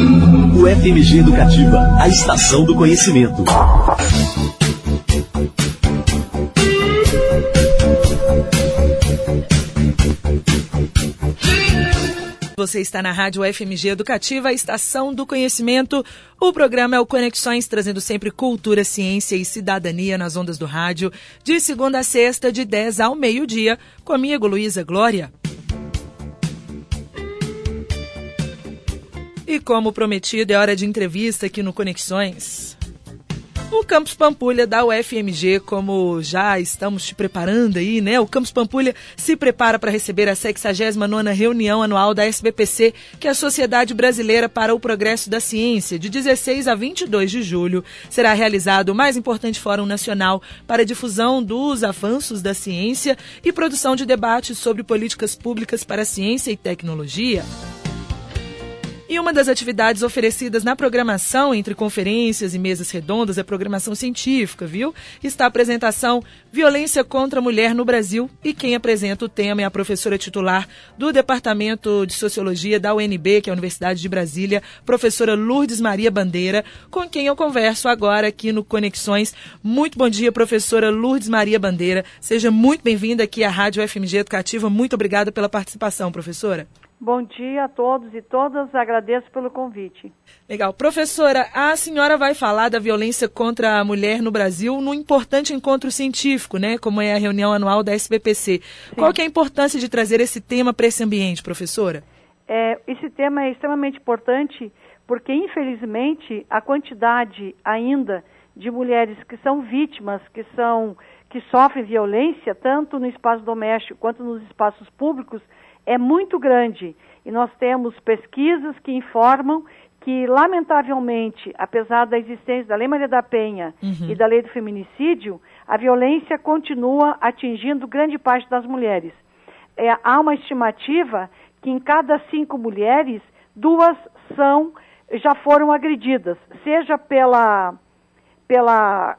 O FMG Educativa, a estação do conhecimento. Você está na Rádio FMG Educativa, a estação do conhecimento. O programa é o Conexões, trazendo sempre cultura, ciência e cidadania nas ondas do rádio, de segunda a sexta, de 10 ao meio-dia, comigo, Luísa Glória. E como prometido, é hora de entrevista aqui no Conexões. O Campus Pampulha da UFMG, como já estamos te preparando aí, né? O Campus Pampulha se prepara para receber a 69ª reunião anual da SBPC, que é a Sociedade Brasileira para o Progresso da Ciência, de 16 a 22 de julho. Será realizado o mais importante fórum nacional para difusão dos avanços da ciência e produção de debates sobre políticas públicas para ciência e tecnologia. E uma das atividades oferecidas na programação, entre conferências e mesas redondas, é programação científica, viu? Está a apresentação Violência contra a Mulher no Brasil. E quem apresenta o tema é a professora titular do Departamento de Sociologia da UNB, que é a Universidade de Brasília, professora Lourdes Maria Bandeira, com quem eu converso agora aqui no Conexões. Muito bom dia, professora Lourdes Maria Bandeira. Seja muito bem-vinda aqui à Rádio FMG Educativa. Muito obrigada pela participação, professora. Bom dia a todos e todas, agradeço pelo convite. Legal. Professora, a senhora vai falar da violência contra a mulher no Brasil num importante encontro científico, né? Como é a reunião anual da SBPC. Sim. Qual que é a importância de trazer esse tema para esse ambiente, professora? É, esse tema é extremamente importante porque, infelizmente, a quantidade ainda de mulheres que são vítimas, que são que sofrem violência, tanto no espaço doméstico quanto nos espaços públicos, é muito grande e nós temos pesquisas que informam que, lamentavelmente, apesar da existência da Lei Maria da Penha uhum. e da Lei do Feminicídio, a violência continua atingindo grande parte das mulheres. É, há uma estimativa que em cada cinco mulheres, duas são já foram agredidas, seja pela, pela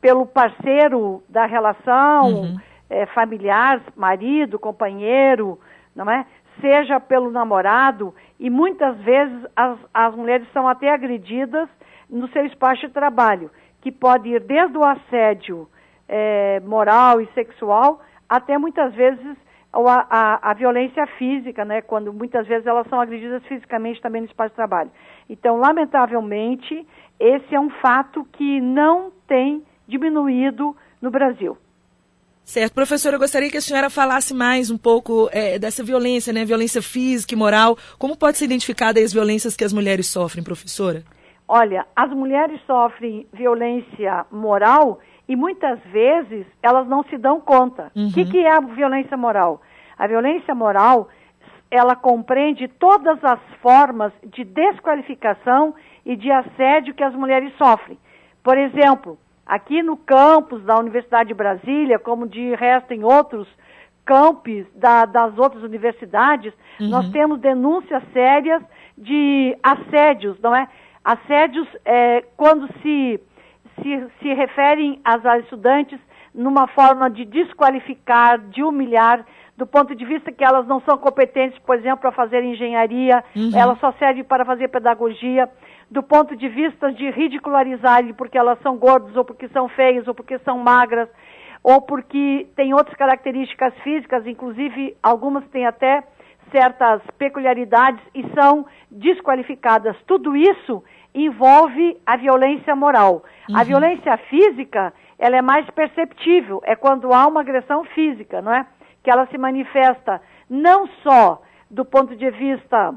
pelo parceiro da relação uhum. é, familiar, marido, companheiro, não é? Seja pelo namorado, e muitas vezes as, as mulheres são até agredidas no seu espaço de trabalho, que pode ir desde o assédio é, moral e sexual até muitas vezes a, a, a, violência física, né? Quando muitas vezes elas são agredidas fisicamente também no espaço de trabalho. Então, lamentavelmente, esse é um fato que não tem diminuído no Brasil. Certo. Professora, eu gostaria que a senhora falasse mais um pouco é, dessa violência, né? Violência física e moral. Como pode ser identificada as violências que as mulheres sofrem, professora? Olha, as mulheres sofrem violência moral e muitas vezes elas não se dão conta. O uhum. que, que é a violência moral? A violência moral, ela compreende todas as formas de desqualificação e de assédio que as mulheres sofrem. Por exemplo, Aqui no campus da Universidade de Brasília, como de resto em outros campos da, das outras universidades, uhum. nós temos denúncias sérias de assédios, não é? Assédios é, quando se, se, se referem às, às estudantes numa forma de desqualificar, de humilhar, do ponto de vista que elas não são competentes, por exemplo, para fazer engenharia, uhum. elas só servem para fazer pedagogia do ponto de vista de ridicularizar porque elas são gordas, ou porque são feias, ou porque são magras, ou porque têm outras características físicas, inclusive algumas têm até certas peculiaridades e são desqualificadas. Tudo isso envolve a violência moral. Uhum. A violência física, ela é mais perceptível, é quando há uma agressão física, não é? Que ela se manifesta não só do ponto de vista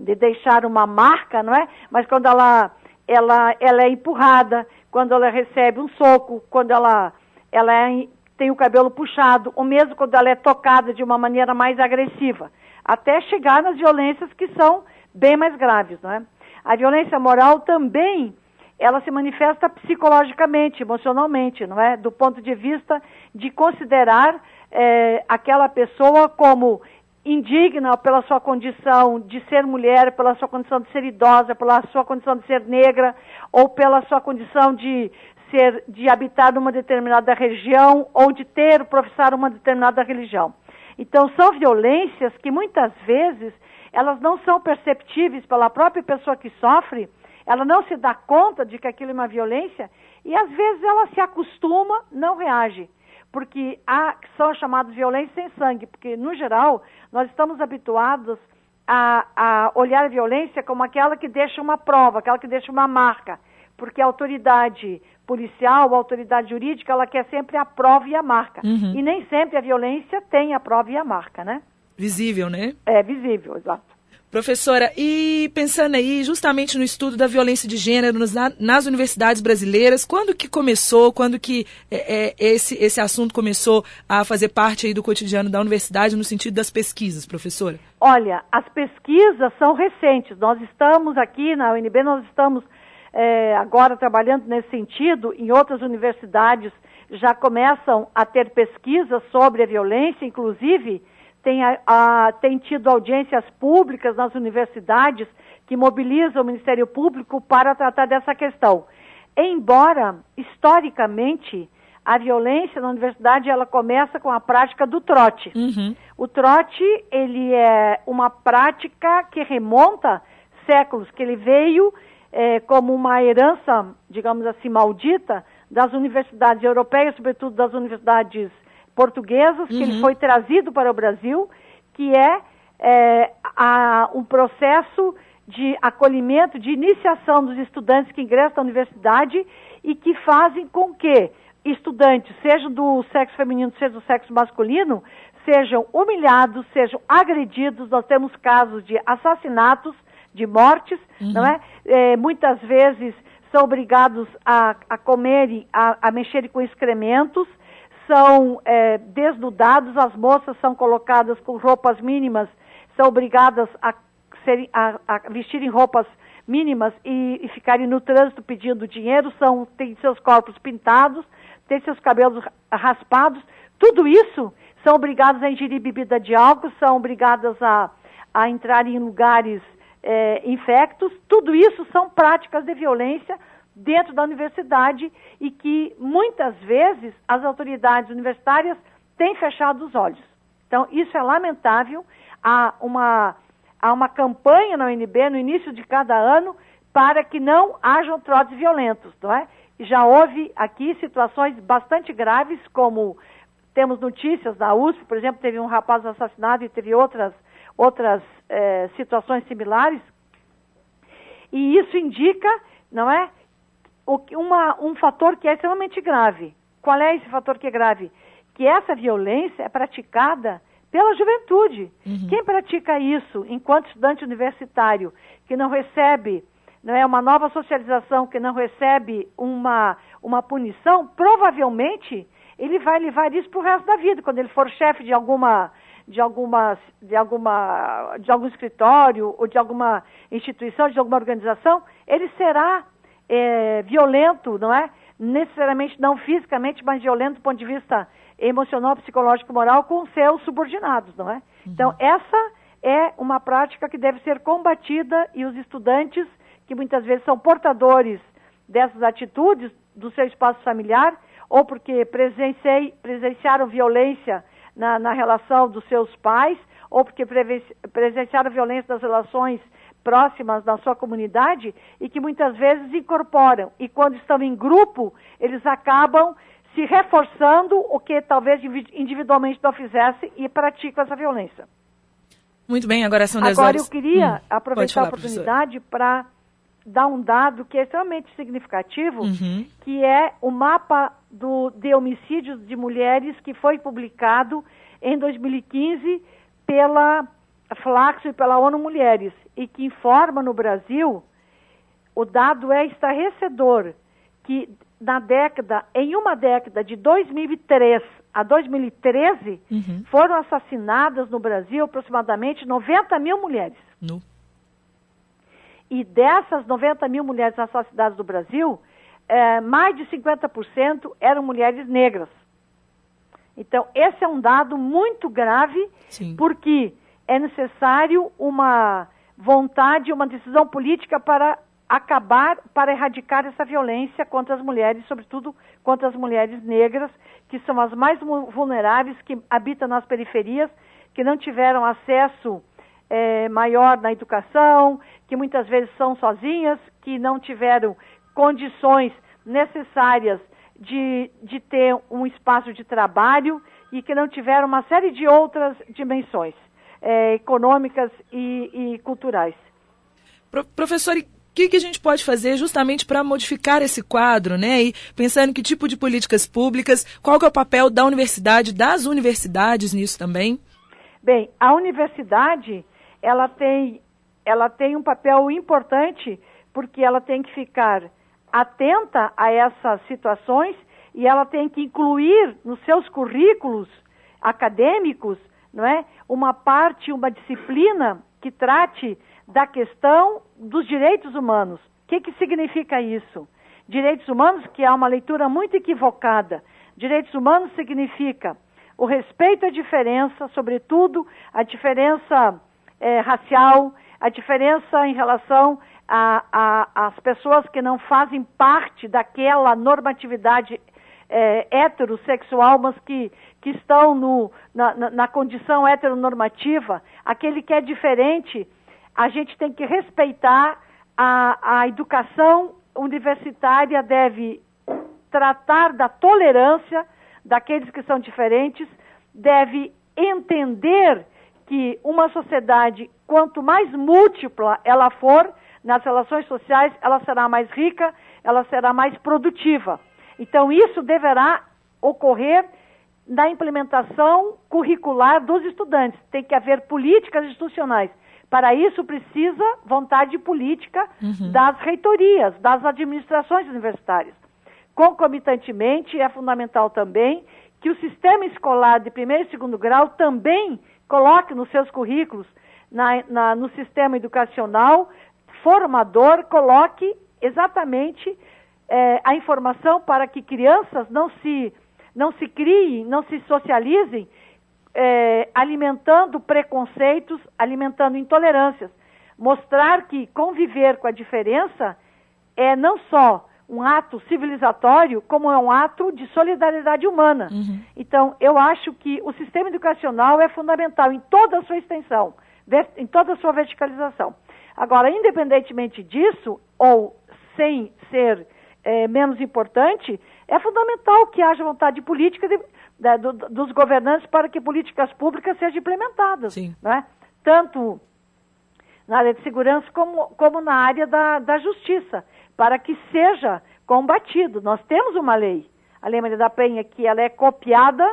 de deixar uma marca, não é? Mas quando ela, ela, ela é empurrada, quando ela recebe um soco, quando ela, ela é, tem o cabelo puxado, ou mesmo quando ela é tocada de uma maneira mais agressiva, até chegar nas violências que são bem mais graves, não é? A violência moral também ela se manifesta psicologicamente, emocionalmente, não é? Do ponto de vista de considerar é, aquela pessoa como indigna pela sua condição de ser mulher, pela sua condição de ser idosa, pela sua condição de ser negra ou pela sua condição de ser de habitar numa determinada região ou de ter professar uma determinada religião. Então são violências que muitas vezes elas não são perceptíveis pela própria pessoa que sofre, ela não se dá conta de que aquilo é uma violência e às vezes ela se acostuma, não reage. Porque há, são chamadas violências sem sangue, porque no geral nós estamos habituados a, a olhar a violência como aquela que deixa uma prova, aquela que deixa uma marca. Porque a autoridade policial, a autoridade jurídica, ela quer sempre a prova e a marca. Uhum. E nem sempre a violência tem a prova e a marca, né? Visível, né? É visível, exato. Professora, e pensando aí justamente no estudo da violência de gênero nas, nas universidades brasileiras, quando que começou, quando que é, é, esse, esse assunto começou a fazer parte aí do cotidiano da universidade no sentido das pesquisas, professora? Olha, as pesquisas são recentes. Nós estamos aqui na UNB, nós estamos é, agora trabalhando nesse sentido, em outras universidades já começam a ter pesquisas sobre a violência, inclusive tem, a, a, tem tido audiências públicas nas universidades que mobilizam o Ministério Público para tratar dessa questão. Embora, historicamente, a violência na universidade ela começa com a prática do trote. Uhum. O trote ele é uma prática que remonta séculos, que ele veio é, como uma herança, digamos assim, maldita das universidades europeias, sobretudo das universidades portuguesas, que ele uhum. foi trazido para o Brasil, que é, é a, um processo de acolhimento, de iniciação dos estudantes que ingressam na universidade e que fazem com que estudantes, seja do sexo feminino, seja do sexo masculino, sejam humilhados, sejam agredidos. Nós temos casos de assassinatos, de mortes, uhum. não é? é? Muitas vezes são obrigados a, a comerem, a, a mexerem com excrementos, são é, desnudados, as moças são colocadas com roupas mínimas, são obrigadas a, a, a vestirem roupas mínimas e, e, ficarem no trânsito pedindo dinheiro, são, têm seus corpos pintados, têm seus cabelos raspados, tudo isso são obrigadas a ingerir bebida de álcool, são obrigadas a, a entrar em lugares é, infectos, tudo isso são práticas de violência dentro da universidade e que muitas vezes as autoridades universitárias têm fechado os olhos. Então, isso é lamentável. Há uma, há uma campanha na UNB no início de cada ano para que não hajam trotes violentos, não é? Já houve aqui situações bastante graves, como temos notícias da USP, por exemplo, teve um rapaz assassinado e teve outras, outras eh, situações similares. E isso indica, não é, uma, um fator que é extremamente grave. Qual é esse fator que é grave? Que essa violência é praticada pela juventude. Uhum. Quem pratica isso enquanto estudante universitário, que não recebe não é uma nova socialização, que não recebe uma, uma punição, provavelmente ele vai levar isso para o resto da vida, quando ele for chefe de alguma de alguma de alguma de algum escritório ou de alguma instituição, de alguma organização, ele será é, violento, não é? Necessariamente não fisicamente, mas violento do ponto de vista emocional, psicológico, moral com seus subordinados, não é? Uhum. Então, essa é uma prática que deve ser combatida e os estudantes, que muitas vezes são portadores dessas atitudes do seu espaço familiar, ou porque presenciaram violência na, na relação dos seus pais, ou porque presenciaram violência nas relações próximas da sua comunidade e que muitas vezes incorporam. E quando estão em grupo, eles acabam se reforçando o que talvez individualmente não fizesse e praticam essa violência. Muito bem, agora são 10 agora horas. Eu queria hum, aproveitar falar, a oportunidade para dar um dado que é extremamente significativo, uhum. que é o mapa do, de homicídios de mulheres que foi publicado em 2015 pela Flaxo e pela ONU Mulheres e que informa no Brasil, o dado é estarrecedor que na década, em uma década de 2003 a 2013, uhum. foram assassinadas no Brasil aproximadamente 90 mil mulheres. No. E dessas 90 mil mulheres assassinadas no Brasil, é, mais de 50% eram mulheres negras. Então, esse é um dado muito grave, Sim. porque é necessário uma vontade, uma decisão política para acabar, para erradicar essa violência contra as mulheres, sobretudo contra as mulheres negras, que são as mais vulneráveis, que habitam nas periferias, que não tiveram acesso é, maior na educação, que muitas vezes são sozinhas, que não tiveram condições necessárias de, de ter um espaço de trabalho e que não tiveram uma série de outras dimensões é, econômicas e, e culturais. Pro, professor, o que, que, a gente pode fazer justamente para modificar esse quadro, né? E pensando que tipo de políticas públicas, qual é o papel da universidade, das universidades nisso também? Bem, a universidade ela tem, ela tem um papel importante porque ela tem que ficar atenta a essas situações e ela tem que incluir nos seus currículos acadêmicos, não é, uma parte, uma disciplina que trate da questão dos direitos humanos. O que, que significa isso? Direitos humanos, que é uma leitura muito equivocada. Direitos humanos significa o respeito à diferença, sobretudo a diferença é, racial, a diferença em relação às pessoas que não fazem parte daquela normatividade é, heterossexual, mas que, que estão no, na, na, na condição heteronormativa, aquele que é diferente, a gente tem que respeitar a, a educação universitária deve tratar da tolerância daqueles que são diferentes, deve entender que uma sociedade, quanto mais múltipla ela for nas relações sociais, ela será mais rica, ela será mais produtiva. Então, isso deverá ocorrer na implementação curricular dos estudantes. Tem que haver políticas institucionais. Para isso, precisa vontade política uhum. das reitorias, das administrações universitárias. Concomitantemente, é fundamental também que o sistema escolar de primeiro e segundo grau também coloque nos seus currículos, na, na, no sistema educacional formador, coloque exatamente é, a informação para que crianças não se, não se criem, não se socializem, é, alimentando preconceitos, alimentando intolerâncias. Mostrar que conviver com a diferença é não só um ato civilizatório, como é um ato de solidariedade humana. Uhum. Então, eu acho que o sistema educacional é fundamental em toda a sua extensão, em toda a sua verticalização. Agora, independentemente disso, ou sem ser é, menos importante, é fundamental que haja vontade política de, de, do, dos governantes para que políticas públicas sejam implementadas. Sim. Né? Tanto na área de segurança como, como na área da, da justiça para que seja combatido. Nós temos uma lei, a Lei Maria da Penha, que ela é copiada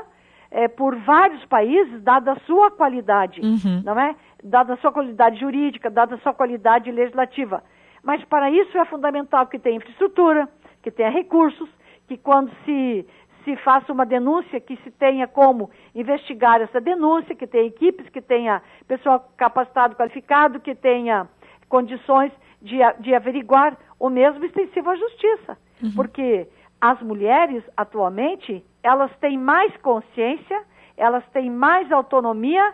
é, por vários países, dada a sua qualidade, uhum. não é? Dada a sua qualidade jurídica, dada a sua qualidade legislativa. Mas para isso é fundamental que tenha infraestrutura, que tenha recursos, que quando se, se faça uma denúncia, que se tenha como investigar essa denúncia, que tenha equipes, que tenha pessoal capacitado, qualificado, que tenha condições de, de averiguar o mesmo extensivo à justiça. Uhum. Porque as mulheres, atualmente, elas têm mais consciência, elas têm mais autonomia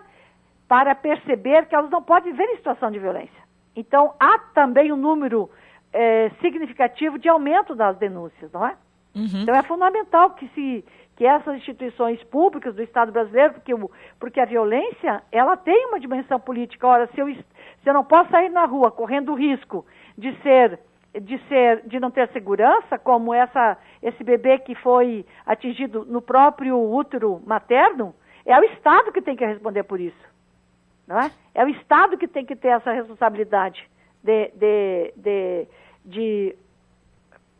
para perceber que elas não podem viver em situação de violência. Então, há também um número é, significativo de aumento das denúncias, não é? Uhum. Então, é fundamental que se que essas instituições públicas do Estado brasileiro, porque, o, porque a violência, ela tem uma dimensão política. Ora, se eu, se eu não posso sair na rua correndo o risco de ser de ser de não ter segurança, como essa esse bebê que foi atingido no próprio útero materno, é o Estado que tem que responder por isso, não é? É o Estado que tem que ter essa responsabilidade de, de, de, de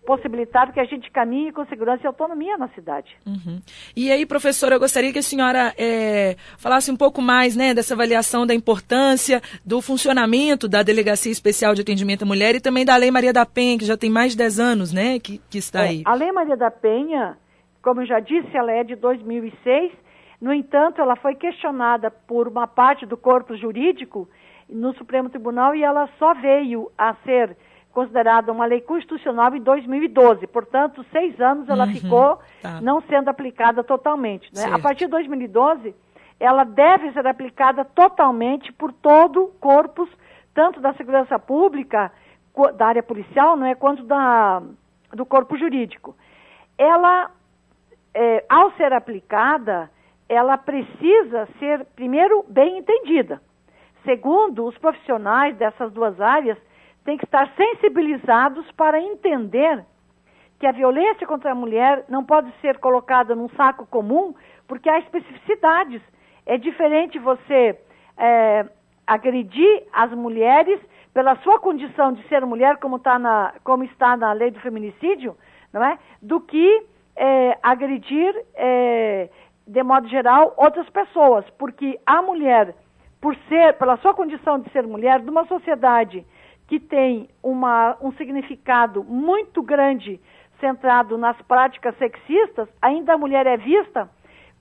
possibilitar que a gente caminhe com segurança e autonomia na cidade. Uhum. E aí, professora, eu gostaria que a senhora é, falasse um pouco mais né, dessa avaliação da importância do funcionamento da Delegacia Especial de Atendimento à Mulher e também da Lei Maria da Penha, que já tem mais de 10 anos né, que, que está é, aí. A Lei Maria da Penha, como eu já disse, ela é de 2006. No entanto, ela foi questionada por uma parte do corpo jurídico no Supremo Tribunal e ela só veio a ser considerada uma lei constitucional em 2012. Portanto, seis anos ela uhum, ficou tá. não sendo aplicada totalmente. Né? A partir de 2012, ela deve ser aplicada totalmente por todo o corpus, tanto da segurança pública, da área policial, não é, quanto da, do corpo jurídico. Ela, é, ao ser aplicada, ela precisa ser, primeiro, bem entendida. Segundo, os profissionais dessas duas áreas têm que estar sensibilizados para entender que a violência contra a mulher não pode ser colocada num saco comum, porque há especificidades. É diferente você é, agredir as mulheres pela sua condição de ser mulher, como, tá na, como está na lei do feminicídio, não é? do que é, agredir, é, de modo geral, outras pessoas. Porque a mulher, por ser, pela sua condição de ser mulher, de uma sociedade que tem uma, um significado muito grande centrado nas práticas sexistas, ainda a mulher é vista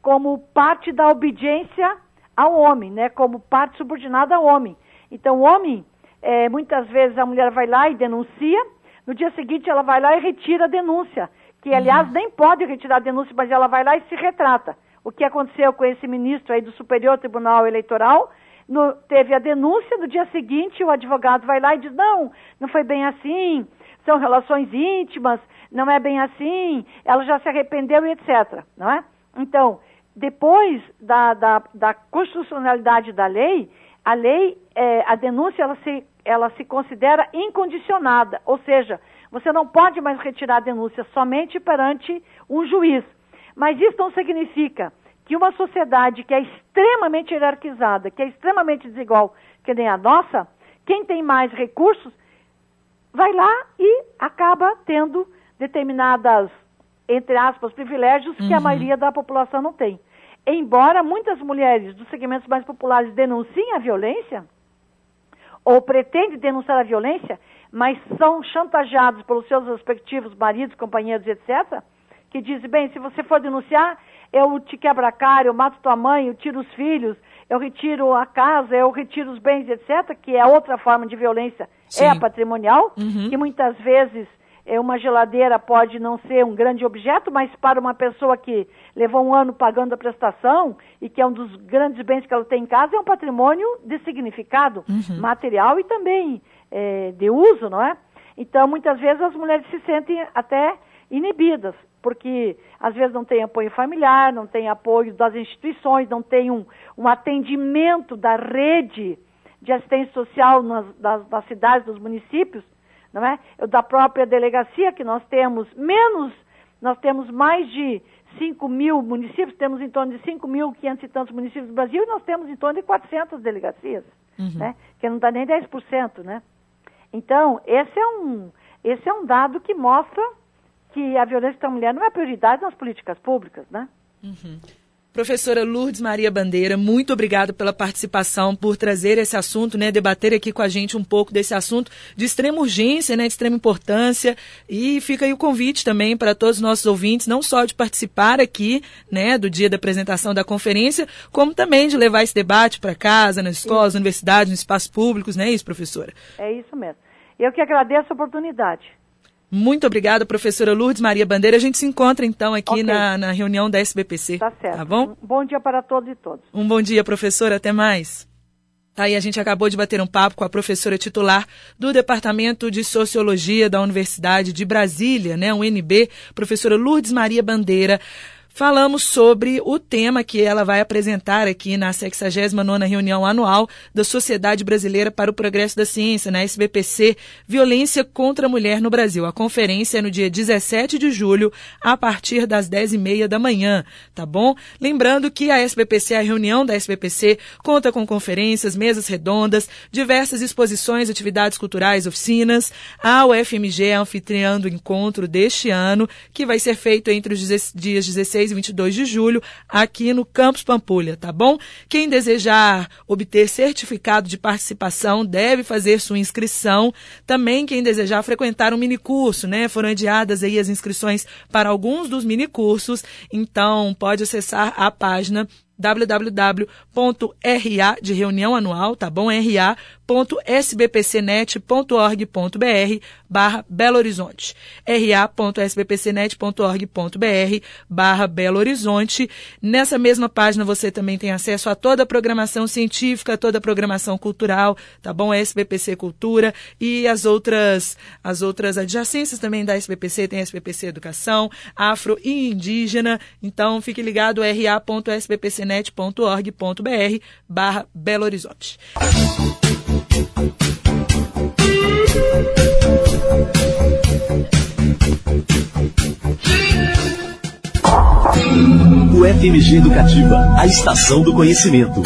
como parte da obediência ao homem, né? como parte subordinada ao homem. Então, o homem, é, muitas vezes a mulher vai lá e denuncia, no dia seguinte ela vai lá e retira a denúncia, que aliás uhum. nem pode retirar a denúncia, mas ela vai lá e se retrata. O que aconteceu com esse ministro aí do Superior Tribunal Eleitoral, no, teve a denúncia, no dia seguinte o advogado vai lá e diz, não, não foi bem assim, são relações íntimas, não é bem assim, ela já se arrependeu e etc. Não é? Então, depois da, da, da constitucionalidade da lei, a lei, é, a denúncia, ela se, ela se considera incondicionada, ou seja, você não pode mais retirar a denúncia somente perante um juiz. Mas isso não significa que uma sociedade que é extremamente hierarquizada, que é extremamente desigual, que nem a nossa, quem tem mais recursos, vai lá e acaba tendo determinadas, entre aspas, privilégios que a uhum. maioria da população não tem. Embora muitas mulheres dos segmentos mais populares denunciem a violência, ou pretendem denunciar a violência, mas são chantageados pelos seus respectivos maridos, companheiros, etc., que dizem, bem, se você for denunciar, eu te quebro a cara, eu mato tua mãe, eu tiro os filhos, eu retiro a casa, eu retiro os bens, etc., que é outra forma de violência, Sim. é a patrimonial, uhum. que muitas vezes é, uma geladeira pode não ser um grande objeto, mas para uma pessoa que levou um ano pagando a prestação e que é um dos grandes bens que ela tem em casa, é um patrimônio de significado uhum. material e também é, de uso, não é? Então, muitas vezes as mulheres se sentem até inibidas, porque às vezes não tem apoio familiar, não tem apoio das instituições, não tem um, um atendimento da rede de assistência social nas, das, das cidades, dos municípios, não é? Da própria delegacia que nós temos menos, nós temos mais de 5 mil municípios, temos em torno de 5 mil, 500 e tantos municípios do Brasil, e nós temos em torno de 400 delegacias, uhum. né? Que não dá nem 10%, né? Então, esse é um, esse é um dado que mostra que a violência contra a mulher não é prioridade nas políticas públicas, né? Uhum. Professora Lourdes Maria Bandeira, muito obrigada pela participação, por trazer esse assunto, né, debater aqui com a gente um pouco desse assunto de extrema urgência, né, de extrema importância. E fica aí o convite também para todos os nossos ouvintes, não só de participar aqui, né, do dia da apresentação da conferência, como também de levar esse debate para casa, nas escolas, isso. universidades, nos espaços públicos, não é isso, professora? É isso mesmo. Eu que agradeço a oportunidade. Muito obrigada, professora Lourdes Maria Bandeira. A gente se encontra então aqui okay. na, na reunião da SBPC. Tá certo. Tá bom? Um bom dia para todos e todas. Um bom dia, professora. Até mais. Tá aí, a gente acabou de bater um papo com a professora titular do Departamento de Sociologia da Universidade de Brasília, né, UNB, professora Lourdes Maria Bandeira falamos sobre o tema que ela vai apresentar aqui na 69ª reunião anual da Sociedade Brasileira para o Progresso da Ciência, na SBPC, Violência contra a Mulher no Brasil. A conferência é no dia 17 de julho, a partir das 10h30 da manhã, tá bom? Lembrando que a SBPC, a reunião da SBPC, conta com conferências, mesas redondas, diversas exposições, atividades culturais, oficinas. A UFMG é anfitriã do encontro deste ano, que vai ser feito entre os dias 16 23 e 22 de julho, aqui no Campus Pampulha, tá bom? Quem desejar obter certificado de participação deve fazer sua inscrição. Também quem desejar frequentar um minicurso, né? Foram adiadas aí as inscrições para alguns dos minicursos, então pode acessar a página www.ra de reunião anual, tá bom? ra ra.sbpcnet.org.br barra Belo Horizonte. ra.sbpcnet.org.br barra Belo Horizonte. Nessa mesma página você também tem acesso a toda a programação científica, toda a programação cultural, tá bom? SBPC Cultura e as outras, as outras adjacências também da SBPC, tem SBPC Educação, Afro e Indígena. Então fique ligado ra.sbpcnet.org.br barra Belo Horizonte. O FMG Educativa, a estação do conhecimento.